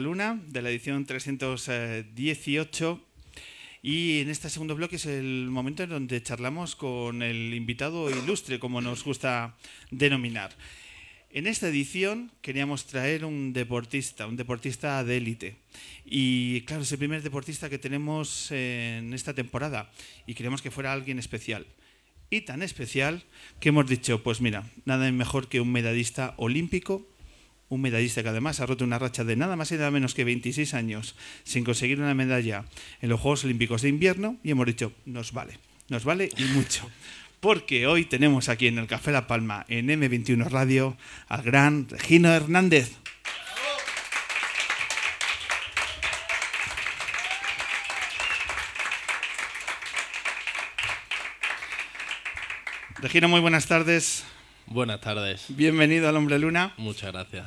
Luna de la edición 318 y en este segundo bloque es el momento en donde charlamos con el invitado ilustre, como nos gusta denominar. En esta edición queríamos traer un deportista, un deportista de élite. Y claro, es el primer deportista que tenemos en esta temporada y queremos que fuera alguien especial. Y tan especial que hemos dicho, pues mira, nada mejor que un medallista olímpico, un medallista que además ha roto una racha de nada más y nada menos que 26 años sin conseguir una medalla en los Juegos Olímpicos de Invierno y hemos dicho, nos vale, nos vale y mucho porque hoy tenemos aquí en el Café La Palma, en M21 Radio, al gran Regino Hernández. Regino, muy buenas tardes. Buenas tardes. Bienvenido al Hombre Luna. Muchas gracias.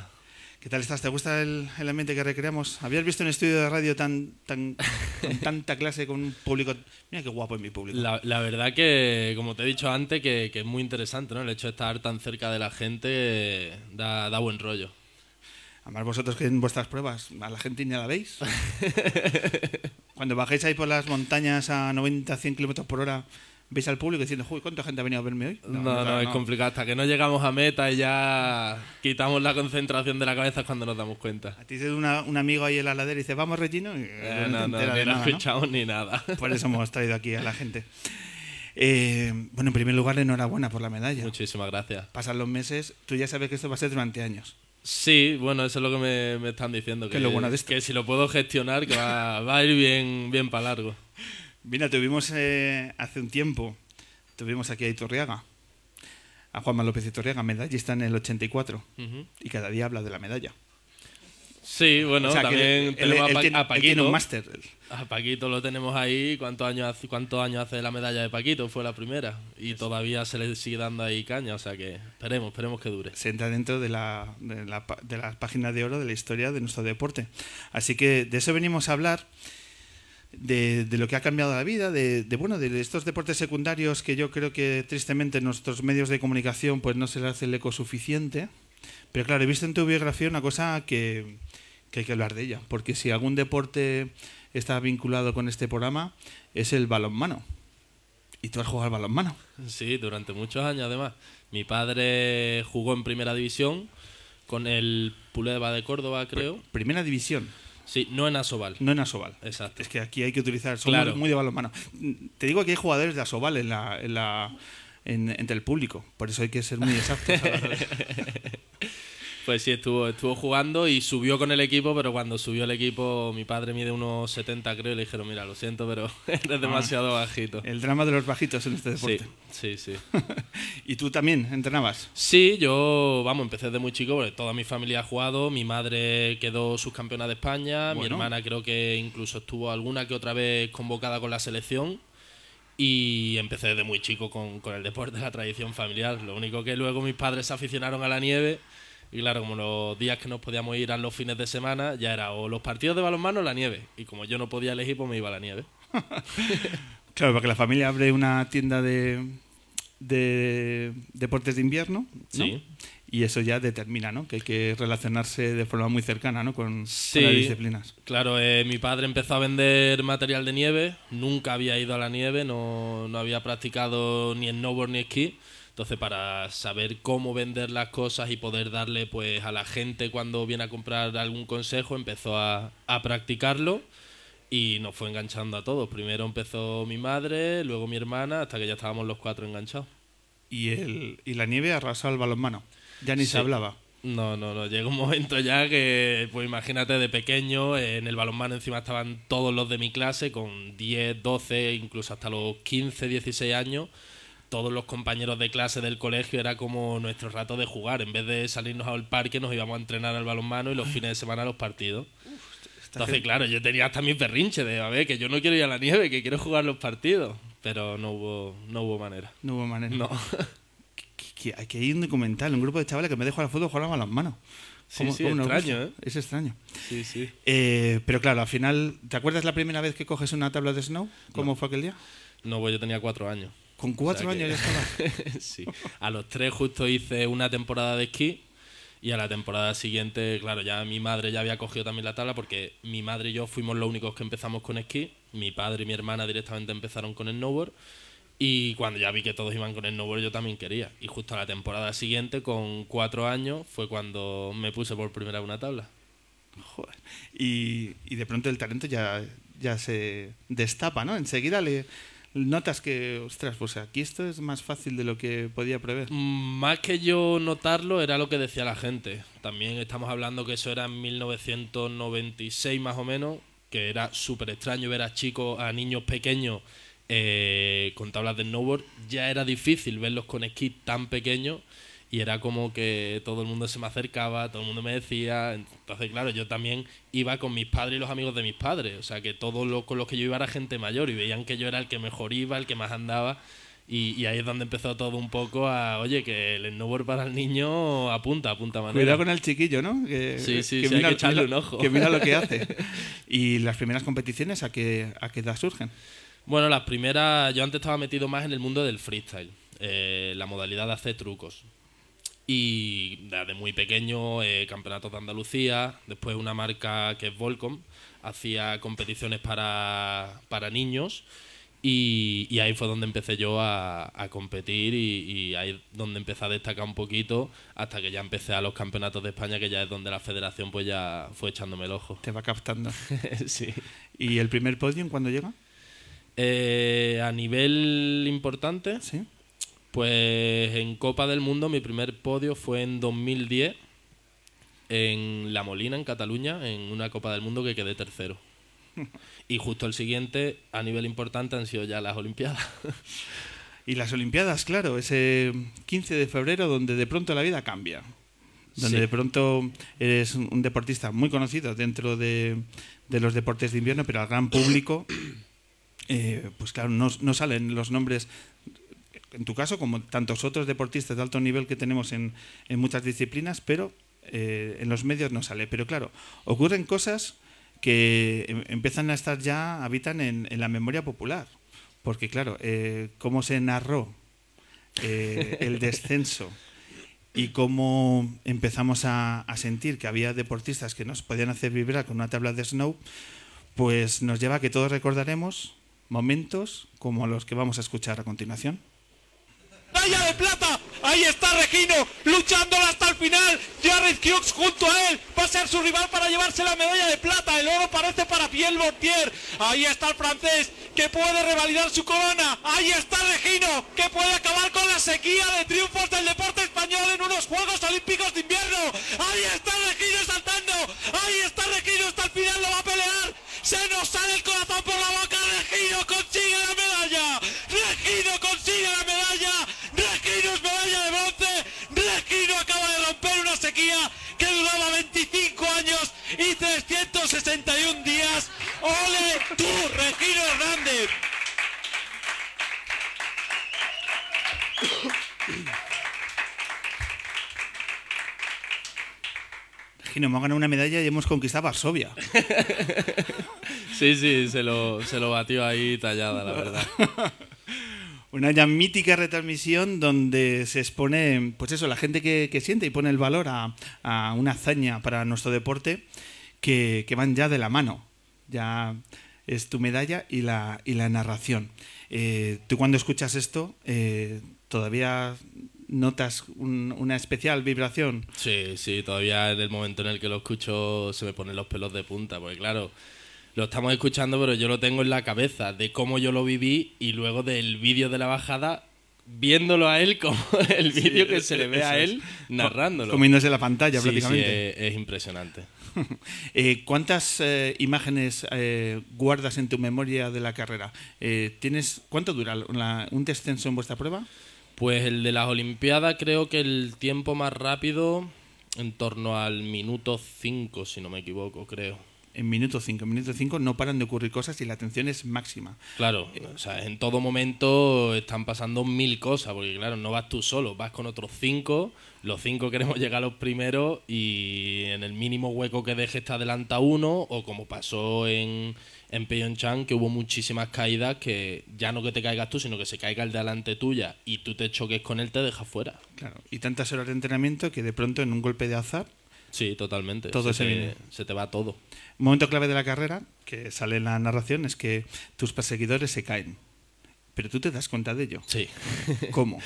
¿Qué tal estás? ¿Te gusta el, ambiente que recreamos? ¿Habías visto un estudio de radio tan, tan con tanta clase, con un público... Mira qué guapo es mi público. La, verdad que, como te he dicho antes, que, es muy interesante, ¿no? El hecho de estar tan cerca de la gente da, da buen rollo. Además, vosotros que en vuestras pruebas a la gente ni la veis. Cuando bajéis ahí por las montañas a 90, 100 kilómetros por hora veis al público diciendo, uy, ¿cuánta gente ha venido a verme hoy? No, no, es complicado. Hasta que no llegamos a meta y ya quitamos la concentración de la cabeza cuando nos damos cuenta. A ti te un amigo ahí en la ladera y dice, vamos, Regino. Y eh, no, no, no, no escuchamos ni nada. Por eso hemos traído aquí a la gente. Eh, bueno, en primer lugar, enhorabuena por la medalla. Muchísimas gracias. Pasan los meses, tú ya sabes que esto va a ser durante años. Sí, bueno, eso es lo que me, me están diciendo. Que, lo bueno de esto? que si lo puedo gestionar, que va, va a ir bien, bien para largo. Mira, tuvimos eh, hace un tiempo Tuvimos aquí a Iturriaga, a Juanma López Iturriaga, medallista en el 84, y cada día habla de la medalla. Sí, bueno, también tenemos a, Paquito. un máster. A Paquito lo tenemos ahí. ¿Cuántos años, hace, ¿Cuántos años hace la medalla de Paquito? Fue la primera. Y todavía se le sigue dando ahí caña. O sea que esperemos, esperemos que dure. Se entra dentro de la, de la, de la página de oro de la historia de nuestro deporte. Así que de eso venimos a hablar de, lo que ha cambiado la vida, de, bueno, de estos deportes secundarios que yo creo que tristemente en nuestros medios de comunicación pues no se le hace el eco suficiente. Pero claro, he visto en tu biografía una cosa que, hay que hablar de ella, porque si algún deporte está vinculado con este programa es el balonmano. ¿Y tú has jugado al balonmano? Sí, durante muchos años además. Mi padre jugó en primera división con el Puleva de Córdoba, creo. Primera división. Sí, no en Asobal. No en Asobal. Exacto. Es que aquí hay que utilizar. Somos muy de balonmano. Te digo que hay jugadores de Asobal en la, en la, entre el público. Por eso hay que ser muy exactos. Pues sí, estuvo, estuvo jugando y subió con el equipo, pero cuando subió el equipo, mi padre mide unos 70, creo, y le dijeron, mira, lo siento, pero eres ah. demasiado bajito. El drama de los bajitos en este deporte. Sí, sí, ¿Y tú también entrenabas? Sí, yo, vamos, empecé desde muy chico, porque toda mi familia ha jugado, mi madre quedó subcampeona de España, mi hermana creo que incluso estuvo alguna que otra vez convocada con la selección. Y empecé desde muy chico con, con el deporte, la tradición familiar. Lo único que luego mis padres se aficionaron a la nieve y claro, como los días que nos podíamos ir a los fines de semana, ya era o los partidos de balonmano o la nieve. Y como yo no podía elegir, pues me iba a la nieve. claro, porque la familia abre una tienda de, de deportes de invierno. Sí. Y eso ya determina, ¿no? Que hay que relacionarse de forma muy cercana, ¿no? Con, las disciplinas. Claro, eh, mi padre empezó a vender material de nieve. Nunca había ido a la nieve, no, no había practicado ni snowboard ni esquí. Entonces, para saber cómo vender las cosas y poder darle pues a la gente cuando viene a comprar algún consejo, empezó a, practicarlo y nos fue enganchando a todos. Primero empezó mi madre, luego mi hermana, hasta que ya estábamos los cuatro enganchados. Y, el, y la nieve arrasó al balonmano. Ya ni se hablaba. No, no, no. Llega un momento ya que, pues imagínate, de pequeño, en el balonmano encima estaban todos los de mi clase, con 10, 12, incluso hasta los 15, 16 años todos los compañeros de clase del colegio era como nuestro rato de jugar. En vez de salirnos al parque, nos íbamos a entrenar al balonmano y los fines de semana a los partidos. Entonces, claro, yo tenía hasta mi perrinche de, a ver, que yo no quiero ir a la nieve, que quiero jugar los partidos. Pero no hubo, no hubo manera. No hubo manera. No. hay que ir un documental, un grupo de chavales que me vez de jugar al fútbol jugaban a las manos. Sí, sí, es extraño, ¿eh? Es extraño. Sí, sí. Eh, pero claro, al final, ¿te acuerdas la primera vez que coges una tabla de snow? ¿Cómo fue aquel día? No, pues yo tenía cuatro años. Con cuatro años ya estaba. sí. A los tres justo hice una temporada de esquí Y a la temporada siguiente, claro, ya mi madre ya había cogido también la tabla porque mi madre y yo fuimos los únicos que empezamos con esquí. Mi padre y mi hermana directamente empezaron con el snowboard. Y cuando ya vi que todos iban con el snowboard, yo también quería. Y justo a la temporada siguiente, con cuatro años, fue cuando me puse por primera vez una tabla. Joder. Y, y de pronto el talento ya, ya se destapa, ¿no? Enseguida le notas que, ostras, pues aquí esto es más fácil de lo que podía prever. Más que yo notarlo, era lo que decía la gente. También estamos hablando que eso era en 1996 más o menos, que era súper extraño ver a chicos, a niños pequeños eh, con tablas de snowboard. Ya era difícil verlos con esquí tan pequeños y era como que todo el mundo se me acercaba, todo el mundo me decía. Entonces, claro, yo también iba con mis padres y los amigos de mis padres. O sea, que todos los con los que yo iba era gente mayor y veían que yo era el que mejor iba, el que más andaba. Y, y ahí es donde empezó todo un poco a, oye, que el snowboard para el niño apunta, apunta manera. Cuidado con el chiquillo, ¿no? Que, Sí, sí, sí, hay que echarle un ojo. Que mira lo que hace. ¿Y las primeras competiciones a qué, a qué edad surgen? Bueno, las primeras, yo antes estaba metido más en el mundo del freestyle, eh, la modalidad de hacer trucos. Y desde muy pequeño, eh, campeonatos de Andalucía, después una marca que es Volcom, hacía competiciones para, para niños y, y ahí fue donde empecé yo a, a competir y, y ahí donde empecé a destacar un poquito hasta que ya empecé a los campeonatos de España, que ya es donde la federación pues ya fue echándome el ojo. Te va captando. sí. ¿Y el primer podium cuándo llega? Eh, a nivel importante, Sí. Pues en Copa del Mundo mi primer podio fue en 2010 en La Molina, en Cataluña, en una Copa del Mundo que quedé tercero. Y justo el siguiente, a nivel importante, han sido ya las Olimpiadas. Y las Olimpiadas, claro, ese 15 de febrero donde de pronto la vida cambia. Donde Sí. de pronto eres un un deportista muy conocido dentro de, de los deportes de invierno, pero al gran público, eh, pues claro, no, no salen los nombres, en tu caso, como tantos otros deportistas de alto nivel que tenemos en, muchas disciplinas, pero eh, en los medios no sale. Pero claro, ocurren cosas que em- empiezan a estar ya, habitan en, en la memoria popular. Porque claro, eh, cómo se narró eh, el descenso y cómo empezamos a, a sentir que había deportistas que nos podían hacer vibrar con una tabla de snow, pues nos lleva a que todos recordaremos momentos como los que vamos a escuchar a continuación. Medalla de plata. Ahí está Regino, luchándola hasta el final. Jared Hughes junto a él. Va a ser su rival para llevarse la medalla de plata. El oro parece para Pierre Mortier. Ahí está el francés que puede revalidar su corona. Ahí está Regino que puede acabar con la sequía de triunfos del deporte español en unos Juegos Olímpicos de invierno. Ahí está Regino saltando. Ahí está Regino hasta el final lo va a pelear. Se nos sale el corazón por la boca. Regino consigue la medalla. Regino consigue la medalla. Regino es medalla de bronce. Regino acaba de que duraba 25 años y 361 días. ¡Ole tú, Regino Hernández! Gino, hemos ganado una medalla y hemos conquistado Varsovia. Sí, sí, se lo, se lo batió ahí tallada, la verdad. Una ya mítica retransmisión donde se expone, pues eso, la gente que, que siente y pone el valor a, a una hazaña para nuestro deporte que, que van ya de la mano. Ya es tu medalla y la, y la narración. Eh, tú cuando escuchas esto, eh, todavía notas un- una especial vibración. Sí, sí, todavía en el momento en el que lo escucho se me ponen los pelos de punta, porque claro, lo estamos escuchando, pero yo lo tengo en la cabeza de cómo yo lo viví y luego del vídeo de la bajada, viéndolo a él como el vídeo que se le ve a él narrándolo. Comiéndose la pantalla Sí, sí, prácticamente. es, es impresionante. Eh, ¿Cuántas eh, imágenes eh, guardas en tu memoria de la carrera? Eh, ¿tienes, ¿Cuánto dura un descenso en vuestra prueba? Pues el de las Olimpiadas creo que el tiempo más rápido en torno al minuto 5, si no me equivoco, creo. En minuto 5. En minuto 5 no paran de ocurrir cosas y la atención es máxima. Claro, o sea, en todo momento están pasando mil cosas, porque claro, no vas tú solo, vas con otros cinco, los cinco queremos llegar a los primeros y en el mínimo hueco que deje está adelanta uno, o como pasó en, en Pyeongchang, que hubo muchísimas caídas que ya no que te caigas tú, sino que se caiga el de delante tuya y tú te choques con él, te deja fuera. Claro, y tantas horas de entrenamiento que de pronto en un golpe de azar Sí, totalmente. Todo se, se te, viene. se te va todo. Momento clave de la carrera, que sale en la narración, es que tus perseguidores se caen. Pero tú te das cuenta de ello. Sí. ¿Cómo?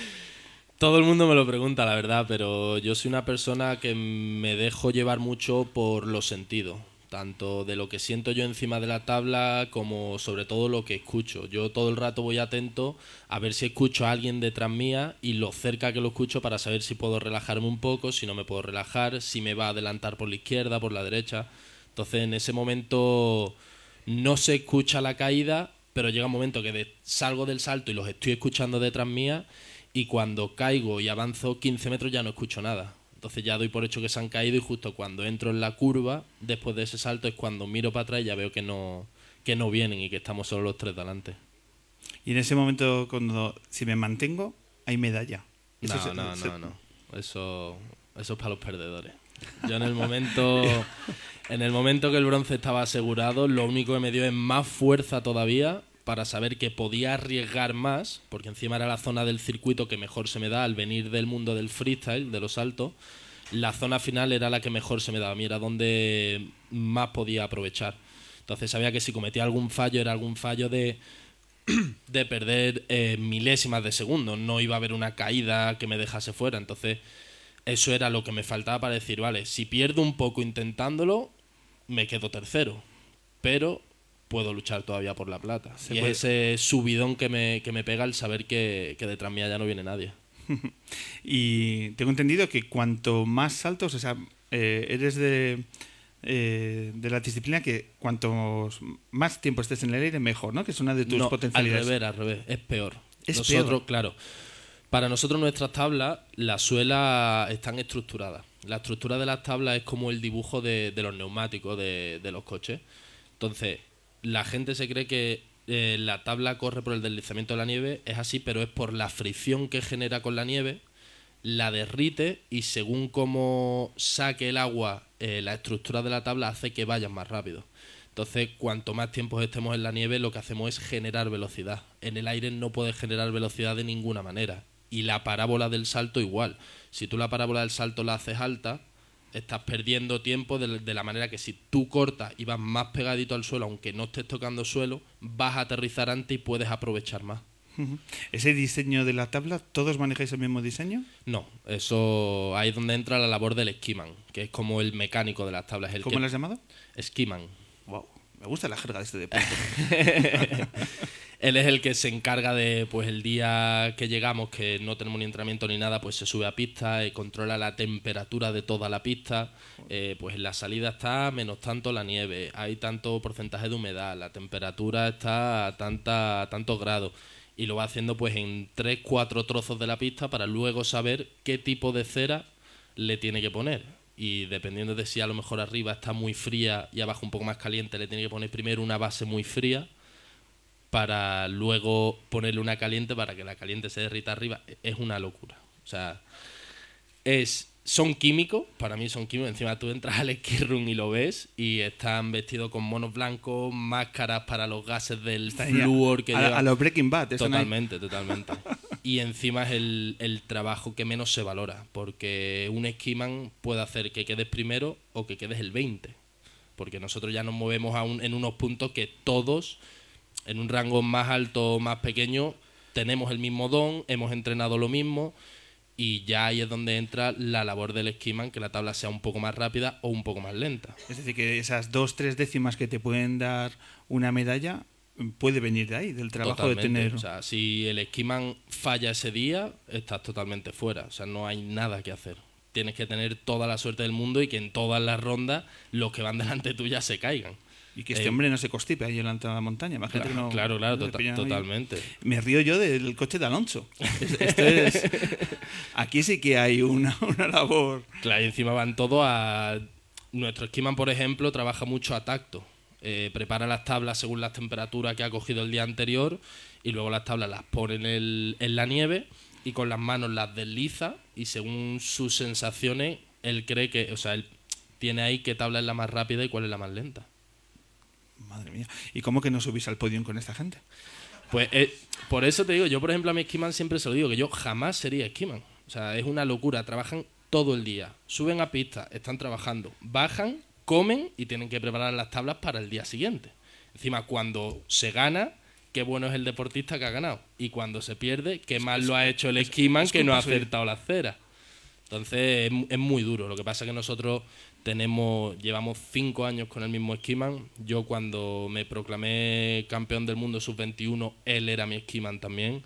Todo el mundo me lo pregunta, la verdad, pero yo soy una persona que me dejo llevar mucho por los sentidos, tanto de lo que siento yo encima de la tabla como sobre todo lo que escucho. Yo todo el rato voy atento a ver si escucho a alguien detrás mía y lo cerca que lo escucho para saber si puedo relajarme un poco, si no me puedo relajar, si me va a adelantar por la izquierda, por la derecha. Entonces en ese momento no se escucha la caída, pero llega un momento que de- salgo del salto y los estoy escuchando detrás mía y cuando caigo y avanzo 15 metros ya no escucho nada. Entonces ya doy por hecho que se han caído y justo cuando entro en la curva, después de ese salto, es cuando miro para atrás y ya veo que no, que no vienen y que estamos solo los tres delante. Y en ese momento, cuando si me mantengo, hay medalla. Eso No, se- no, se- no, no. Eso, eso es para los perdedores. Yo en el momento, en el momento que el bronce estaba asegurado, lo único que me dio es más fuerza todavía para saber que podía arriesgar más, porque encima era la zona del circuito que mejor se me da al venir del mundo del freestyle, de los saltos. La zona final era la que mejor se me daba a mí, era donde más podía aprovechar. Entonces sabía que si cometía algún fallo era algún fallo de de perder eh, milésimas de segundo. No iba a haber una caída que me dejase fuera. Entonces, eso era lo que me faltaba para decir, vale, si pierdo un poco intentándolo, me quedo tercero. Pero puedo luchar todavía por la plata. Se y puede- es ese subidón que me, que me pega el saber que, que detrás mía ya no viene nadie. Y tengo entendido que cuanto más saltos, o sea, eh, eres de, eh, de la disciplina que cuanto más tiempo estés en el aire, mejor, ¿no? Que es una de tus No, al potencialidades. revés, al revés. Es peor. Es nosotros, peor. claro. Para nosotros nuestras tablas, las suelas están estructuradas. La estructura de las tablas es como el dibujo de, de los neumáticos de, de los coches. Entonces, la gente se cree que eh, la tabla corre por el deslizamiento de la nieve. Es así, pero es por la fricción que genera con la nieve. La derrite y según cómo saque el agua, eh, la estructura de la tabla hace que vayan más rápido. Entonces, cuanto más tiempo estemos en la nieve, lo que hacemos es generar velocidad. En el aire no puedes generar velocidad de ninguna manera. Y la parábola del salto igual. Si tú la parábola del salto la haces alta, estás perdiendo tiempo de, de la manera que si tú cortas y vas más pegadito al suelo, aunque no estés tocando suelo, vas a aterrizar antes y puedes aprovechar más. Ese diseño de la tabla, ¿todos manejáis el mismo diseño? No, eso ahí es donde entra la labor del esquiman, que es como el mecánico de las tablas. El ¿Cómo que- lo has llamado? esquiman. Wow, me gusta la jerga de este deporte. Él es el que se encarga de, pues el día que llegamos, que no tenemos ni entrenamiento ni nada, pues se sube a pista y controla la temperatura de toda la pista. Eh, pues en la salida está menos tanto la nieve, hay tanto porcentaje de humedad, la temperatura está a, tanta, a tantos grados. Y lo va haciendo pues en tres, cuatro trozos de la pista para luego saber qué tipo de cera le tiene que poner. Y dependiendo de si a lo mejor arriba está muy fría y abajo un poco más caliente, le tiene que poner primero una base muy fría para luego ponerle una caliente para que la caliente se derrita arriba. Es una locura. O sea, es, son químicos, para mí son químicos. Encima tú entras al room y lo ves y están vestidos con monos blancos, máscaras para los gases del flúor que a, llevan. a los Breaking Bad. eso no Totalmente, totalmente. Y encima es el, el trabajo que menos se valora, porque un esquiman puede hacer que quedes primero o que quedes el 20, porque nosotros ya nos movemos a un- en unos puntos que todos, en un rango más alto o más pequeño, tenemos el mismo don, hemos entrenado lo mismo y ya ahí es donde entra la labor del esquiman, que la tabla sea un poco más rápida o un poco más lenta. Es decir, que esas dos, tres décimas que te pueden dar una medalla mm, puede venir de ahí, del trabajo de Totalmente. tener. O sea, si el esquiman falla ese día, estás totalmente fuera. O sea, no hay nada que hacer. Tienes que tener toda la suerte del mundo y que en todas las rondas los que van delante tuya se caigan. Y que este eh, hombre no se constipe ahí delante de la montaña. Imagínate Claro, que no- claro, claro, no tota- ahí. totalmente. Me río yo del coche de Alonso. Es- Esto es, aquí sí que hay una, una labor. Claro, y encima van todos a nuestro esquiman, por ejemplo, trabaja mucho a tacto. Eh, prepara las tablas según las temperaturas que ha cogido el día anterior y luego las tablas las pone en, el- en la nieve y con las manos las desliza y según sus sensaciones, él cree que, o sea, él tiene ahí qué tabla es la más rápida y cuál es la más lenta. Madre mía. ¿Y cómo que no subís al podio con esta gente? Pues eh, por eso te digo, yo por ejemplo a mi esquiman siempre se lo digo, que yo jamás sería esquiman. O sea, es una locura, trabajan todo el día, suben a pista, están trabajando, bajan, comen y tienen que preparar las tablas para el día siguiente. Encima, cuando se gana, qué bueno es el deportista que ha ganado. Y cuando se pierde, qué mal lo ha hecho el esquiman es que no ha acertado la cera. Entonces es muy duro. Lo que pasa es que nosotros tenemos, llevamos cinco años con el mismo esquiman. Yo cuando me proclamé campeón del mundo sub-21, él era mi esquiman también.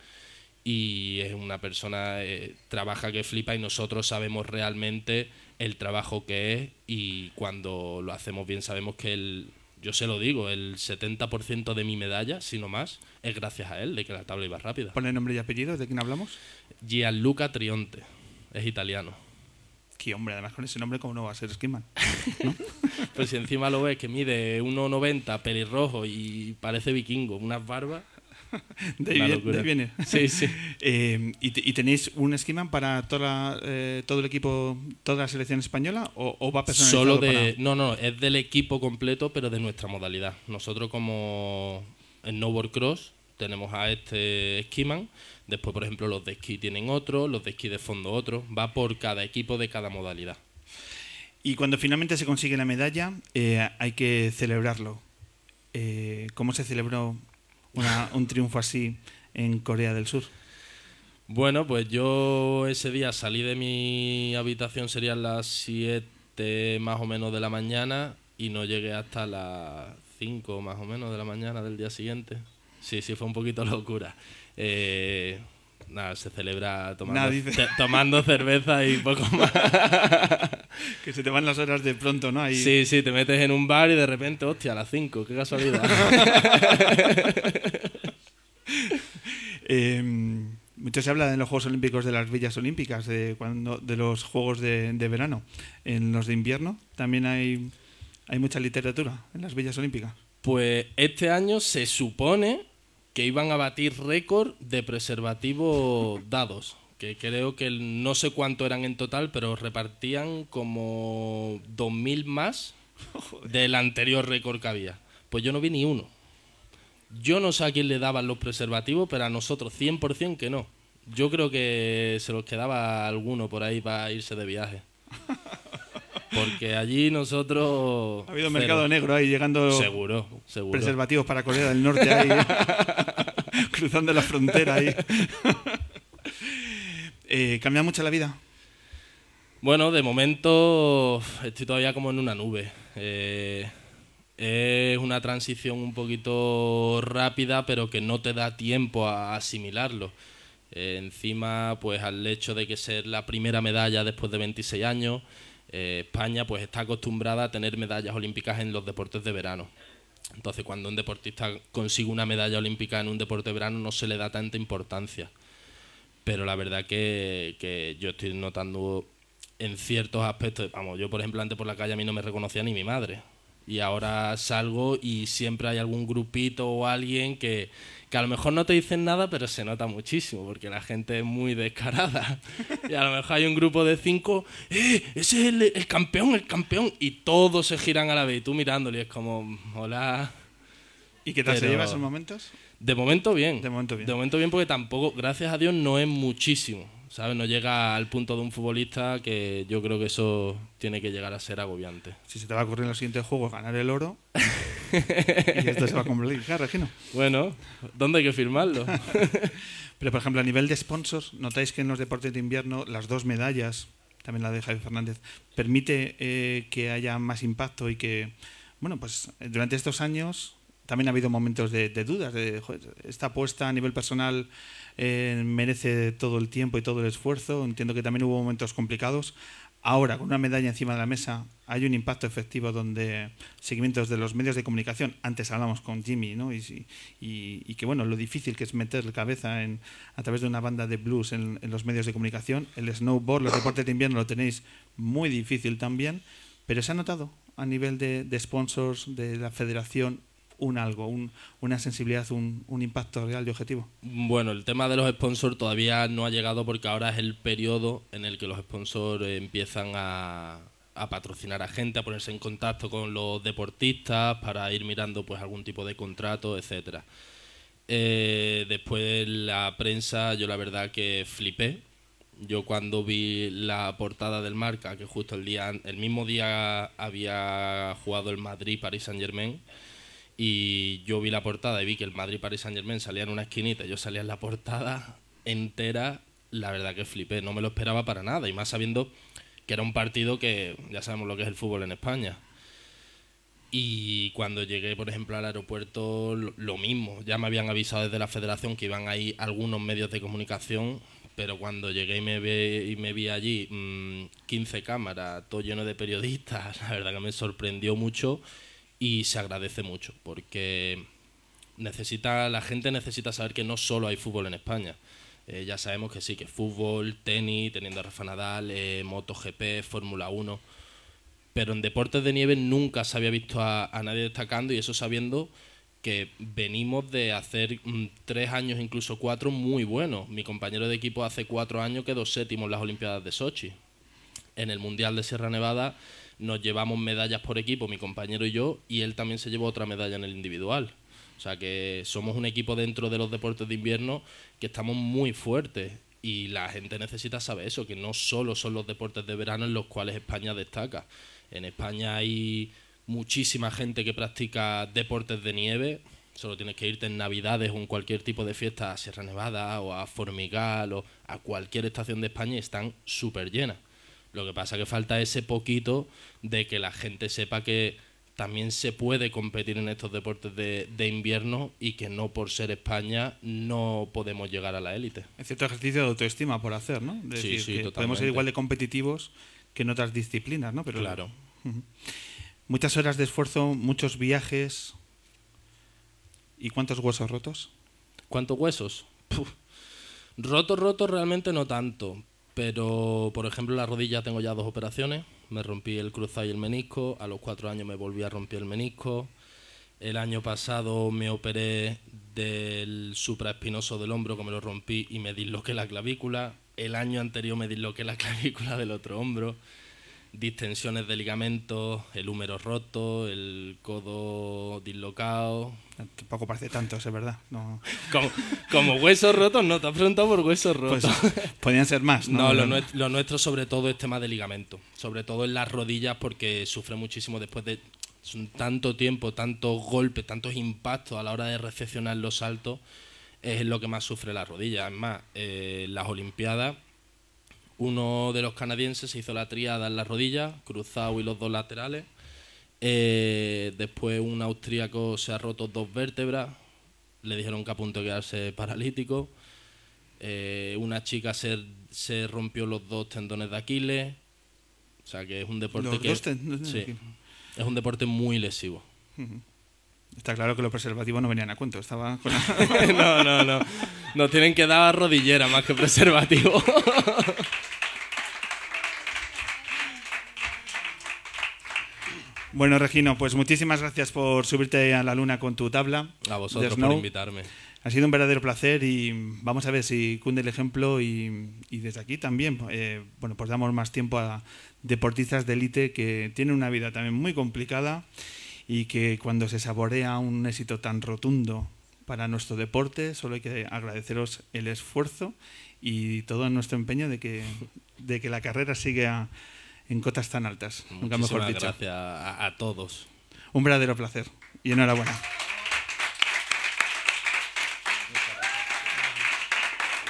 Y es una persona, eh, trabaja que flipa y nosotros sabemos realmente el trabajo que es y cuando lo hacemos bien sabemos que el, yo se lo digo, el 70% de mi medalla, si no más, es gracias a él, de que la tabla iba rápida. Pone nombre y apellido, ¿de quién hablamos? Gianluca Trionte, es italiano. Que hombre, además con ese nombre, ¿cómo no va a ser Skiman? Pues si encima lo ves que mide 1,90, pelirrojo y parece vikingo, unas barbas. De ahí de ahí viene. Sí, sí. Eh, ¿y, y tenéis un Skiman para toda, eh, todo el equipo, toda la selección española o, o va personalizado Solo de. para- No, no, es del equipo completo, pero de nuestra modalidad. Nosotros, como en Snowboard Cross, tenemos a este esquiman. Después, por ejemplo, los de esquí tienen otro, los de esquí de fondo otro. Va por cada equipo de cada modalidad. Y cuando finalmente se consigue la medalla, eh, hay que celebrarlo. Eh, ¿Cómo se celebró una- un triunfo así en Corea del Sur? Bueno, pues yo ese día salí de mi habitación, serían las 7 más o menos de la mañana, y no llegué hasta las 5 más o menos de la mañana del día siguiente. Sí, sí, fue un poquito locura. Eh, nada, se celebra tomando, Nada, dice. te- tomando cerveza y poco más. Que se te van las horas de pronto, ¿no? Ahí- Sí, sí, te metes en un bar y de repente, hostia, a las 5, qué casualidad. Eh, mucho se habla en los Juegos Olímpicos de las villas olímpicas, de, cuando, de los Juegos de, de verano. En los de invierno también hay, hay mucha literatura en las villas olímpicas. Pues este año se supone que iban a batir récord de preservativos dados. Que creo que no sé cuánto eran en total, pero repartían como 2.000 más del anterior récord que había. Pues yo no vi ni uno. Yo no sé a quién le daban los preservativos, pero a nosotros 100% que no. Yo creo que se los quedaba alguno por ahí para irse de viaje. Porque allí nosotros... Ha habido cero. mercado negro ahí llegando Seguro, seguro. preservativos para Corea del Norte ahí, cruzando la frontera ahí. Eh, ¿Cambia mucho la vida? Bueno, de momento estoy todavía como en una nube. Eh, es una transición un poquito rápida, pero que no te da tiempo a asimilarlo. Eh, encima, pues al hecho de que ser la primera medalla después de 26 años, eh, España pues está acostumbrada a tener medallas olímpicas en los deportes de verano. Entonces, cuando un deportista consigue una medalla olímpica en un deporte de verano, no se le da tanta importancia. Pero la verdad que, que yo estoy notando en ciertos aspectos, vamos, yo por ejemplo antes por la calle a mí no me reconocía ni mi madre. Y ahora salgo y siempre hay algún grupito o alguien que, que a lo mejor no te dicen nada, pero se nota muchísimo, porque la gente es muy descarada. Y a lo mejor hay un grupo de cinco, ¡eh! Ese es el, el campeón, el campeón. Y todos se giran a la vez y tú mirándole y es como, hola. ¿Y qué tal se Pero- lleva esos momentos? De momento bien. De momento bien. De momento bien porque tampoco, gracias a Dios, no es muchísimo. ¿Sabes? No llega al punto de un futbolista que yo creo que eso tiene que llegar a ser agobiante. Si se te va a ocurrir en los siguientes juegos ganar el oro, y esto se va a complicar, Regino. Bueno, ¿dónde hay que firmarlo? Pero, por ejemplo, a nivel de sponsors, notáis que en los deportes de invierno las dos medallas, también la de Javi Fernández, permite eh, que haya más impacto y que, bueno, pues durante estos años también ha habido momentos de, de dudas, de "Joder, esta apuesta a nivel personal eh, merece todo el tiempo y todo el esfuerzo. Entiendo que también hubo momentos complicados. Ahora, con una medalla encima de la mesa, hay un impacto efectivo donde seguimientos de los medios de comunicación, antes hablamos con Jimmy, ¿no? Y, y- y que bueno, lo difícil que es meter cabeza en, a través de una banda de blues en, en los medios de comunicación. El snowboard, los deportes de invierno lo tenéis muy difícil también, pero se ha notado a nivel de, de sponsors de la federación un algo, un- una sensibilidad, un, un impacto real y objetivo? Bueno, el tema de los sponsors todavía no ha llegado porque ahora es el periodo en el que los sponsors eh, empiezan a, a patrocinar a gente, a ponerse en contacto con los deportistas para ir mirando pues algún tipo de contrato, etcétera. Eh, después la prensa, yo la verdad que flipé. Yo cuando vi la portada del Marca, que justo el día, el mismo día había jugado el Madrid Paris Saint Germain, y yo vi la portada y vi que el Madrid Paris Saint Germain salía en una esquinita, yo salía en la portada entera, la verdad que flipé, no me lo esperaba para nada, y más sabiendo que era un partido que ya sabemos lo que es el fútbol en España. Y cuando llegué, por ejemplo, al aeropuerto, lo, mismo. Ya me habían avisado desde la federación que iban ahí algunos medios de comunicación, pero cuando llegué y me, ve- y me vi allí mm, 15 cámaras, todo lleno de periodistas, la verdad que me sorprendió mucho y se agradece mucho, porque necesita la gente necesita saber que no solo hay fútbol en España. Eh, ya sabemos que sí, que fútbol, tenis, teniendo a Rafa Nadal, eh, MotoGP, Fórmula 1 pero en deportes de nieve nunca se había visto a, nadie destacando y eso sabiendo que venimos de hacer mm, tres años, incluso cuatro, muy buenos. Mi compañero de equipo hace cuatro años quedó séptimo en las Olimpiadas de Sochi. En el Mundial de Sierra Nevada nos llevamos medallas por equipo, mi compañero y yo, y él también se llevó otra medalla en el individual. O sea que somos un equipo dentro de los deportes de invierno que estamos muy fuertes y la gente necesita saber eso, que no solo son los deportes de verano en los cuales España destaca. En España hay muchísima gente que practica deportes de nieve, solo tienes que irte en Navidades o en cualquier tipo de fiesta a Sierra Nevada o a Formigal o a cualquier estación de España y están súper llenas. Lo que pasa que falta ese poquito de que la gente sepa que también se puede competir en estos deportes de, de invierno y que no por ser España no podemos llegar a la élite. Es cierto ejercicio de autoestima por hacer, ¿no? De Sí, decir, sí, que totalmente. podemos ser igual de competitivos que en otras disciplinas, ¿no? Pero Claro. muchas horas de esfuerzo, muchos viajes. ¿Y cuántos huesos rotos? ¿Cuántos huesos? Puf. Rotos, rotos realmente no tanto. Pero, por ejemplo, en la rodilla tengo ya dos operaciones. Me rompí el cruzado y el menisco. A los cuatro años me volví a romper el menisco. El año pasado me operé del supraespinoso del hombro, que me lo rompí y me disloqué la clavícula. El año anterior me disloqué la clavícula del otro hombro. Distensiones de ligamentos, el húmero roto, el codo dislocado, Tampoco parece tanto, es verdad. No, como, como huesos rotos, no, te has preguntado por huesos pues rotos. podían ser más, ¿no? no, lo, nues- lo nuestro sobre todo es tema de ligamento. Sobre todo en las rodillas porque sufre muchísimo después de tanto tiempo, tantos golpes, tantos impactos a la hora de recepcionar los saltos, es lo que más sufre la rodilla. Es más, eh, las Olimpiadas, uno de los canadienses se hizo la triada en las rodillas, cruzado y los dos laterales. Eh, después un austríaco se ha roto dos vértebras, le dijeron que a punto de quedarse paralítico. Eh, una chica se, se rompió los dos tendones de Aquiles. O sea que es un deporte Los que dos tendones de sí, Aquiles. es un deporte muy lesivo. Está claro que los preservativos no venían a cuento. Estaba con no, no, no. Nos tienen que dar rodillera más que preservativo. Bueno, Regino, pues muchísimas gracias por subirte a la luna con tu tabla. A vosotros por invitarme. Ha sido un verdadero placer y vamos a ver si cunde el ejemplo y, y desde aquí también, eh, bueno, pues damos más tiempo a deportistas de élite que tienen una vida también muy complicada y que cuando se saborea un éxito tan rotundo para nuestro deporte, solo hay que agradeceros el esfuerzo y todo nuestro empeño de que, de que la carrera siga en cotas tan altas. Nunca mejor Muchísimas dicho. gracias a, a todos. Un verdadero placer y enhorabuena.